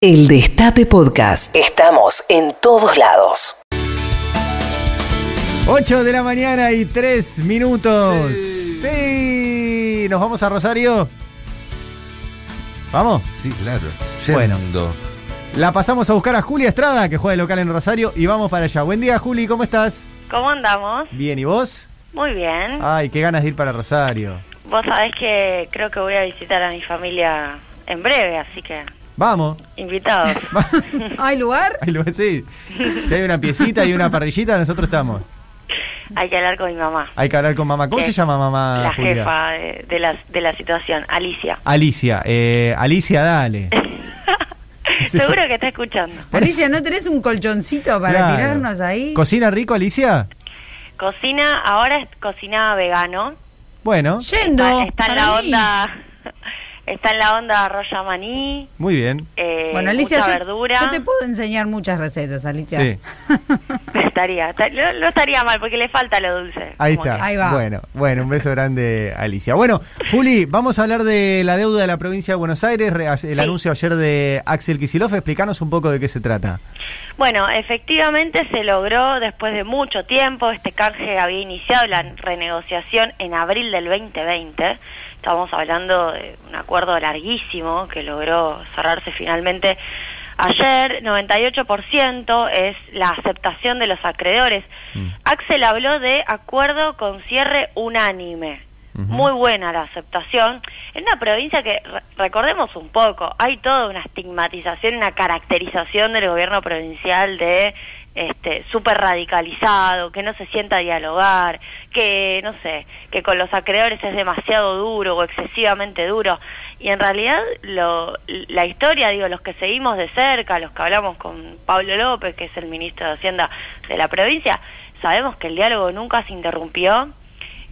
El Destape Podcast. Estamos en todos lados. 8 de la mañana y 3 minutos. Sí. ¿Nos vamos a Rosario? ¿Vamos? Sí, claro. Bueno. Yendo. La pasamos a buscar a Juli Estrada, que juega de local en Rosario, y vamos para allá. Buen día, Juli, ¿cómo estás? ¿Cómo andamos? Bien, ¿y vos? Muy bien. Ay, qué ganas de ir para Rosario. Vos sabés que creo que voy a visitar a mi familia en breve, así que Vamos. invitados. ¿Hay lugar? Ahí lo- sí. Si hay una piecita y una parrillita, nosotros estamos. Hay que hablar con mi mamá, Hay que hablar con mamá. ¿Cómo se llama mamá? la Julia? jefa de, de la, de la situación, Alicia. Alicia. Eh, Alicia, dale. Seguro que está escuchando. Alicia, ¿no tenés un colchoncito para Claro. tirarnos ahí? ¿Cocina rico, Alicia? Cocina, ahora es cocina vegano. Bueno, Yendo. Está, está en la mí. onda, está en la onda arroz maní, muy bien. eh, Bueno, Alicia, mucha yo, verdura. yo te puedo enseñar muchas recetas, Alicia. Sí. Estaría, esta- no, no estaría mal porque le falta lo dulce. Ahí está. que- Ahí va. Bueno, bueno, un beso grande, Alicia. Bueno, Juli, vamos a hablar de la deuda de la provincia de Buenos Aires. Re- El Sí. anuncio ayer de Axel Kicillof. Explícanos un poco de qué se trata. Bueno, efectivamente se logró después de mucho tiempo. Este canje había iniciado la renegociación en abril del 2020. Estamos hablando de un acuerdo larguísimo que logró cerrarse finalmente ayer. 98% es la aceptación de los acreedores. Mm. Axel habló de acuerdo con cierre unánime. Muy buena la aceptación. En una provincia que, re- recordemos un poco, hay toda una estigmatización, una caracterización del gobierno provincial de este súper radicalizado, que no se sienta a dialogar, que no sé, que con los acreedores es demasiado duro o excesivamente duro. Y en realidad lo, la historia, digo, los que seguimos de cerca, los que hablamos con Pablo López, que es el ministro de Hacienda de la provincia, sabemos que el diálogo nunca se interrumpió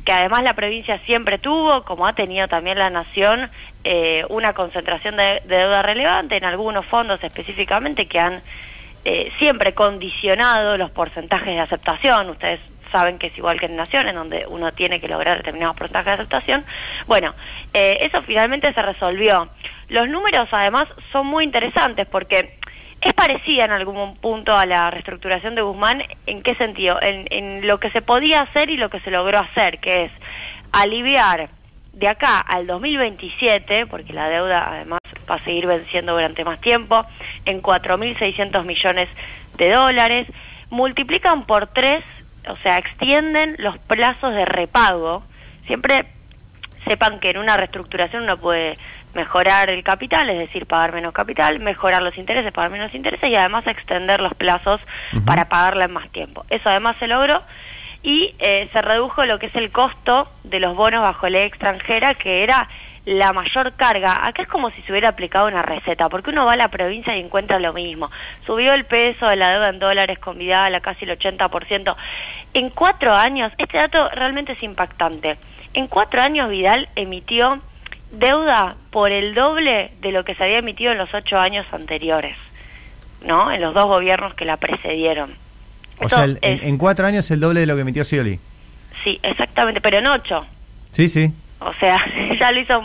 que además la provincia siempre tuvo, como ha tenido también la nación, eh, una concentración de, de deuda relevante en algunos fondos específicamente que han eh, siempre condicionado los porcentajes de aceptación. Ustedes saben que es igual que en naciones, donde uno tiene que lograr determinados porcentajes de aceptación. Bueno, eh, eso finalmente se resolvió. Los números además son muy interesantes porque es parecida en algún punto a la reestructuración de Guzmán. ¿En qué sentido? En, en lo que se podía hacer y lo que se logró hacer, que es aliviar de acá al 2027, porque la deuda además va a seguir venciendo durante más tiempo, en 4.600 millones de dólares, multiplican por tres, o sea, extienden los plazos de repago. Siempre sepan que en una reestructuración uno puede mejorar el capital, es decir, pagar menos capital, mejorar los intereses, pagar menos intereses y además extender los plazos para pagarla en más tiempo. Eso además se logró y eh, se redujo lo que es el costo de los bonos bajo ley extranjera, que era la mayor carga. Acá es como si se hubiera aplicado una receta, porque uno va a la provincia y encuentra lo mismo. Subió el peso de la deuda en dólares con Vidal a casi el 80%. En cuatro años, este dato realmente es impactante. En cuatro años Vidal emitió deuda por el doble de lo que se había emitido en los ocho años anteriores, ¿no? En los dos gobiernos que la precedieron. O sea, el- Entonces, en, en cuatro años el doble de lo que emitió Scioli. Sí, exactamente, pero en ocho. Sí, sí. O sea, ya lo hizo.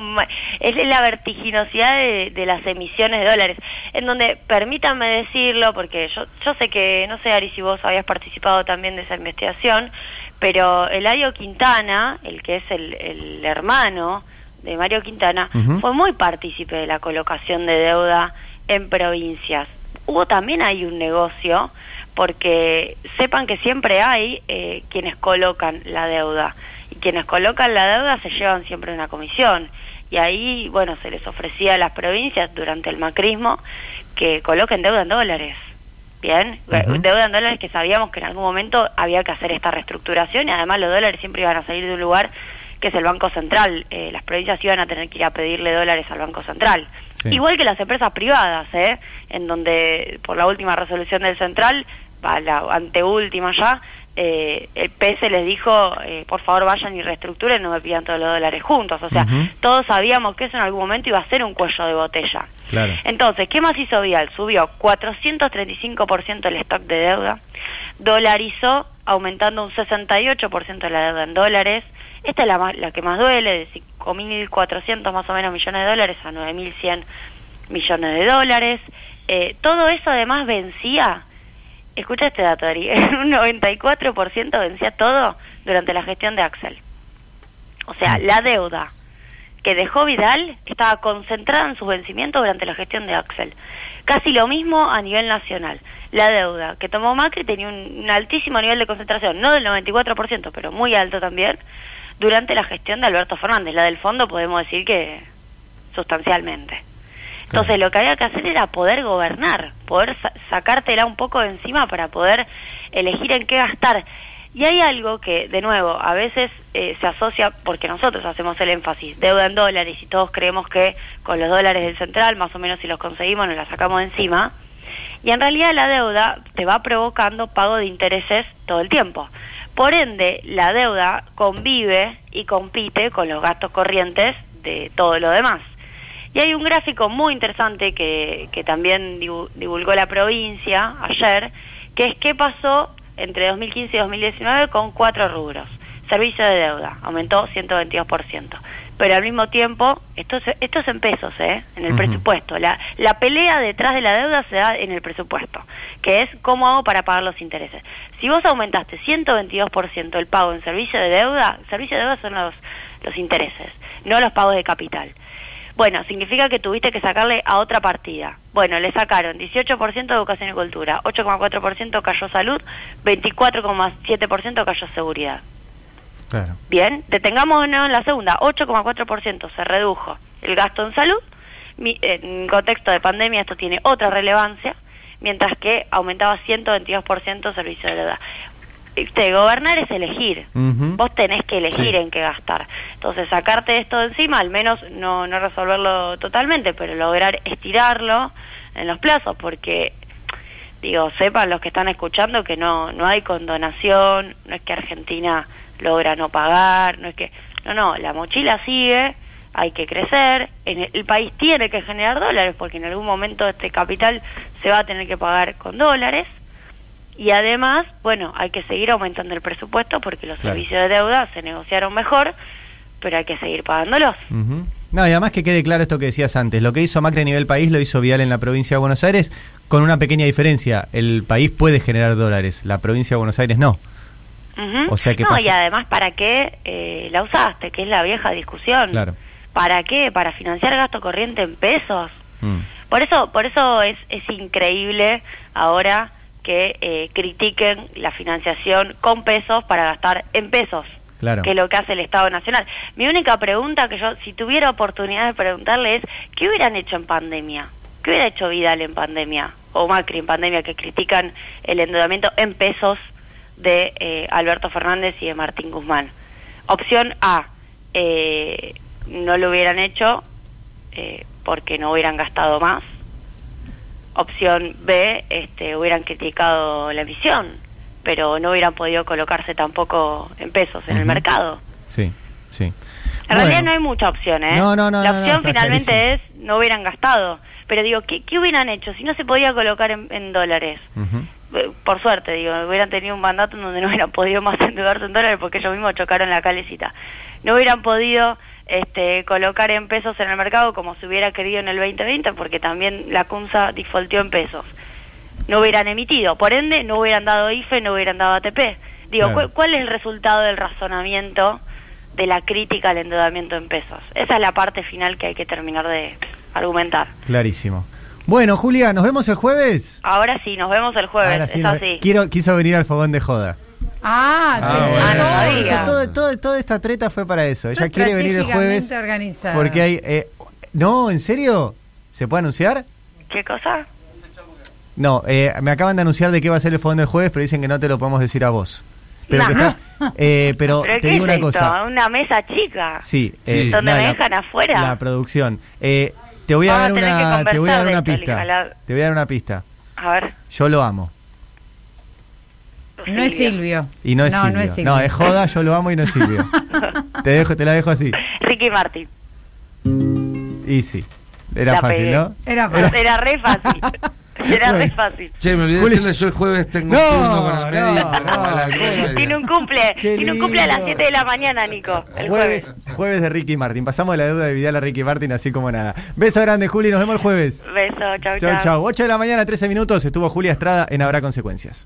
Es la vertiginosidad de, de las emisiones de dólares. En donde, permítanme decirlo, porque yo, yo sé que, no sé, Ari, si vos habías participado también de esa investigación, pero Eladio Quintana, el que es el, el hermano de Mario Quintana, fue muy partícipe de la colocación de deuda en provincias. Hubo también ahí un negocio, porque sepan que siempre hay eh, quienes colocan la deuda quienes colocan la deuda se llevan siempre una comisión. Y ahí bueno se les ofrecía a las provincias durante el macrismo que coloquen deuda en dólares. Bien deuda en dólares que sabíamos que en algún momento había que hacer esta reestructuración y además los dólares siempre iban a salir de un lugar que es el Banco Central. Eh, las provincias iban a tener que ir a pedirle dólares al Banco Central. Sí. igual que las empresas privadas ¿eh? en donde por la última resolución del Central la anteúltima ya eh, el PS les dijo, eh, por favor vayan y reestructuren, no me pidan todos los dólares juntos. O sea, todos sabíamos que eso en algún momento iba a ser un cuello de botella. Claro. Entonces, ¿qué más hizo Vial? Subió 435% el stock de deuda, dolarizó aumentando un 68% de la deuda en dólares. Esta es la, más- la que más duele, de 5.400 más o menos millones de dólares a 9.100 millones de dólares. eh, todo eso además vencía, escucha este dato, Ari, en un 94% vencía todo durante la gestión de Axel. O sea, la deuda que dejó Vidal estaba concentrada en sus vencimientos durante la gestión de Axel. Casi lo mismo a nivel nacional. La deuda que tomó Macri tenía un altísimo nivel de concentración, no del 94%, pero muy alto también, durante la gestión de Alberto Fernández. La del fondo podemos decir que sustancialmente. Entonces lo que había que hacer era poder gobernar, poder sa- sacártela un poco de encima para poder elegir en qué gastar. Y hay algo que, de nuevo, a veces eh, se asocia, porque nosotros hacemos el énfasis, deuda en dólares y todos creemos que con los dólares del central, más o menos si los conseguimos, nos la sacamos de encima. Y en realidad la deuda te va provocando pago de intereses todo el tiempo. Por ende, la deuda convive y compite con los gastos corrientes de todo lo demás. Y hay un gráfico muy interesante que, que también divu- divulgó la provincia ayer, que es qué pasó entre 2015 y 2019 con cuatro rubros. Servicio de deuda, aumentó 122%. Pero al mismo tiempo, esto es, esto es en pesos, ¿eh? en el presupuesto. La, la pelea detrás de la deuda se da en el presupuesto, que es cómo hago para pagar los intereses. Si vos aumentaste 122% el pago en servicio de deuda, servicio de deuda son los, los intereses, no los pagos de capital. Bueno, significa que tuviste que sacarle a otra partida. Bueno, le sacaron 18% de educación y cultura, 8,4% cayó salud, 24,7% cayó seguridad. Claro. Bien, detengamos en la segunda, 8,4% se redujo el gasto en salud. Mi- en contexto de pandemia esto tiene otra relevancia, mientras que aumentaba 122% servicio de deuda. Este, gobernar es elegir. Vos tenés que elegir Sí. en qué gastar. Entonces, sacarte esto de encima, al menos no, no resolverlo totalmente, pero lograr estirarlo en los plazos, porque, digo, sepan los que están escuchando que no, no hay condonación, no es que Argentina logra no pagar, no es que... No, no, la mochila sigue, hay que crecer, en el, el país tiene que generar dólares, porque en algún momento este capital se va a tener que pagar con dólares, y además, bueno, hay que seguir aumentando el presupuesto porque los Claro. servicios de deuda se negociaron mejor, pero hay que seguir pagándolos. Ujú. No, y además que quede claro esto que decías antes, lo que hizo Macri a nivel país lo hizo Vidal en la provincia de Buenos Aires con una pequeña diferencia, el país puede generar dólares, la provincia de Buenos Aires no. O sea que no, pasa- y además, ¿para qué eh, la usaste? Que es la vieja discusión. Claro. ¿Para qué? ¿Para financiar gasto corriente en pesos? Mm. Por eso, por eso es, es increíble ahora que eh, critiquen la financiación con pesos para gastar en pesos. Claro. que es lo que hace el Estado Nacional. Mi única pregunta que yo, si tuviera oportunidad de preguntarle es, ¿qué hubieran hecho en pandemia? ¿Qué hubiera hecho Vidal en pandemia? O Macri en pandemia, que critican el endeudamiento en pesos de eh, Alberto Fernández y de Martín Guzmán. Opción A, eh, no lo hubieran hecho eh, porque no hubieran gastado más. Opción B, este, hubieran criticado la emisión, pero no hubieran podido colocarse tampoco en pesos en el mercado. Sí, sí. En Bueno. realidad no hay mucha opción, ¿eh? No, no, no, La no, no, opción finalmente clarísimo. es no hubieran gastado. Pero digo, ¿qué, qué hubieran hecho si no se podía colocar en, en dólares? Eh, Por suerte, digo, hubieran tenido un mandato en donde no hubieran podido más endeudarse en dólares porque ellos mismos chocaron la calecita. No hubieran podido este, colocar en pesos en el mercado como se hubiera querido en el 2020 porque también la CUNSA defaultió en pesos. No hubieran emitido, por ende no hubieran dado IFE, no hubieran dado ATP. Digo, Claro. ¿cuál, cuál es el resultado del razonamiento de la crítica al endeudamiento en pesos? Esa es la parte final que hay que terminar de argumentar. Clarísimo. Bueno, Julia, ¿nos vemos el jueves? Ahora sí, nos vemos el jueves, Ahora sí, quiero, quiso venir al fogón de joda. Ah, Ah, bueno. Todo, todo, todo- toda esta treta fue para eso. Ella quiere venir el jueves porque hay... eh, no, ¿en serio? ¿Se puede anunciar? ¿Qué cosa? No, eh, me acaban de anunciar de qué va a ser el fogón del jueves, pero dicen que no te lo podemos decir a vos. Pero, que está- eh, pero, ¿Pero te digo es una esto? cosa. ¿Una mesa chica? Sí, Sí. eh, ¿Donde no, me la- dejan afuera? La producción. Eh, te voy a Vamos dar una, te voy a dar una pista. Te voy a dar una pista. A ver. Yo lo amo. No es Silvio. Y no es no, Silvio. No es Silvio. No, es joda, yo lo amo y no es Silvio. te dejo, te la dejo así. Ricky Martin. Y sí. Era La fácil, pegué. ¿no? Era fácil. Era re fácil. Era re Bueno. fácil. Che, me olvidé Juli- decirle yo el jueves tengo No, turno con el no, no. Tiene un cumple, tiene un cumple a las lindo. 7 de la mañana, Nico, el jueves. Jueves, jueves de Ricky Martin. Pasamos de la deuda de Vidal a Ricky Martin así como nada. Beso grande, Juli. Nos vemos el jueves. Beso, chau, Chau, chau. 8 de la mañana, 13 minutos. Estuvo Julia Estrada en Habrá Consecuencias.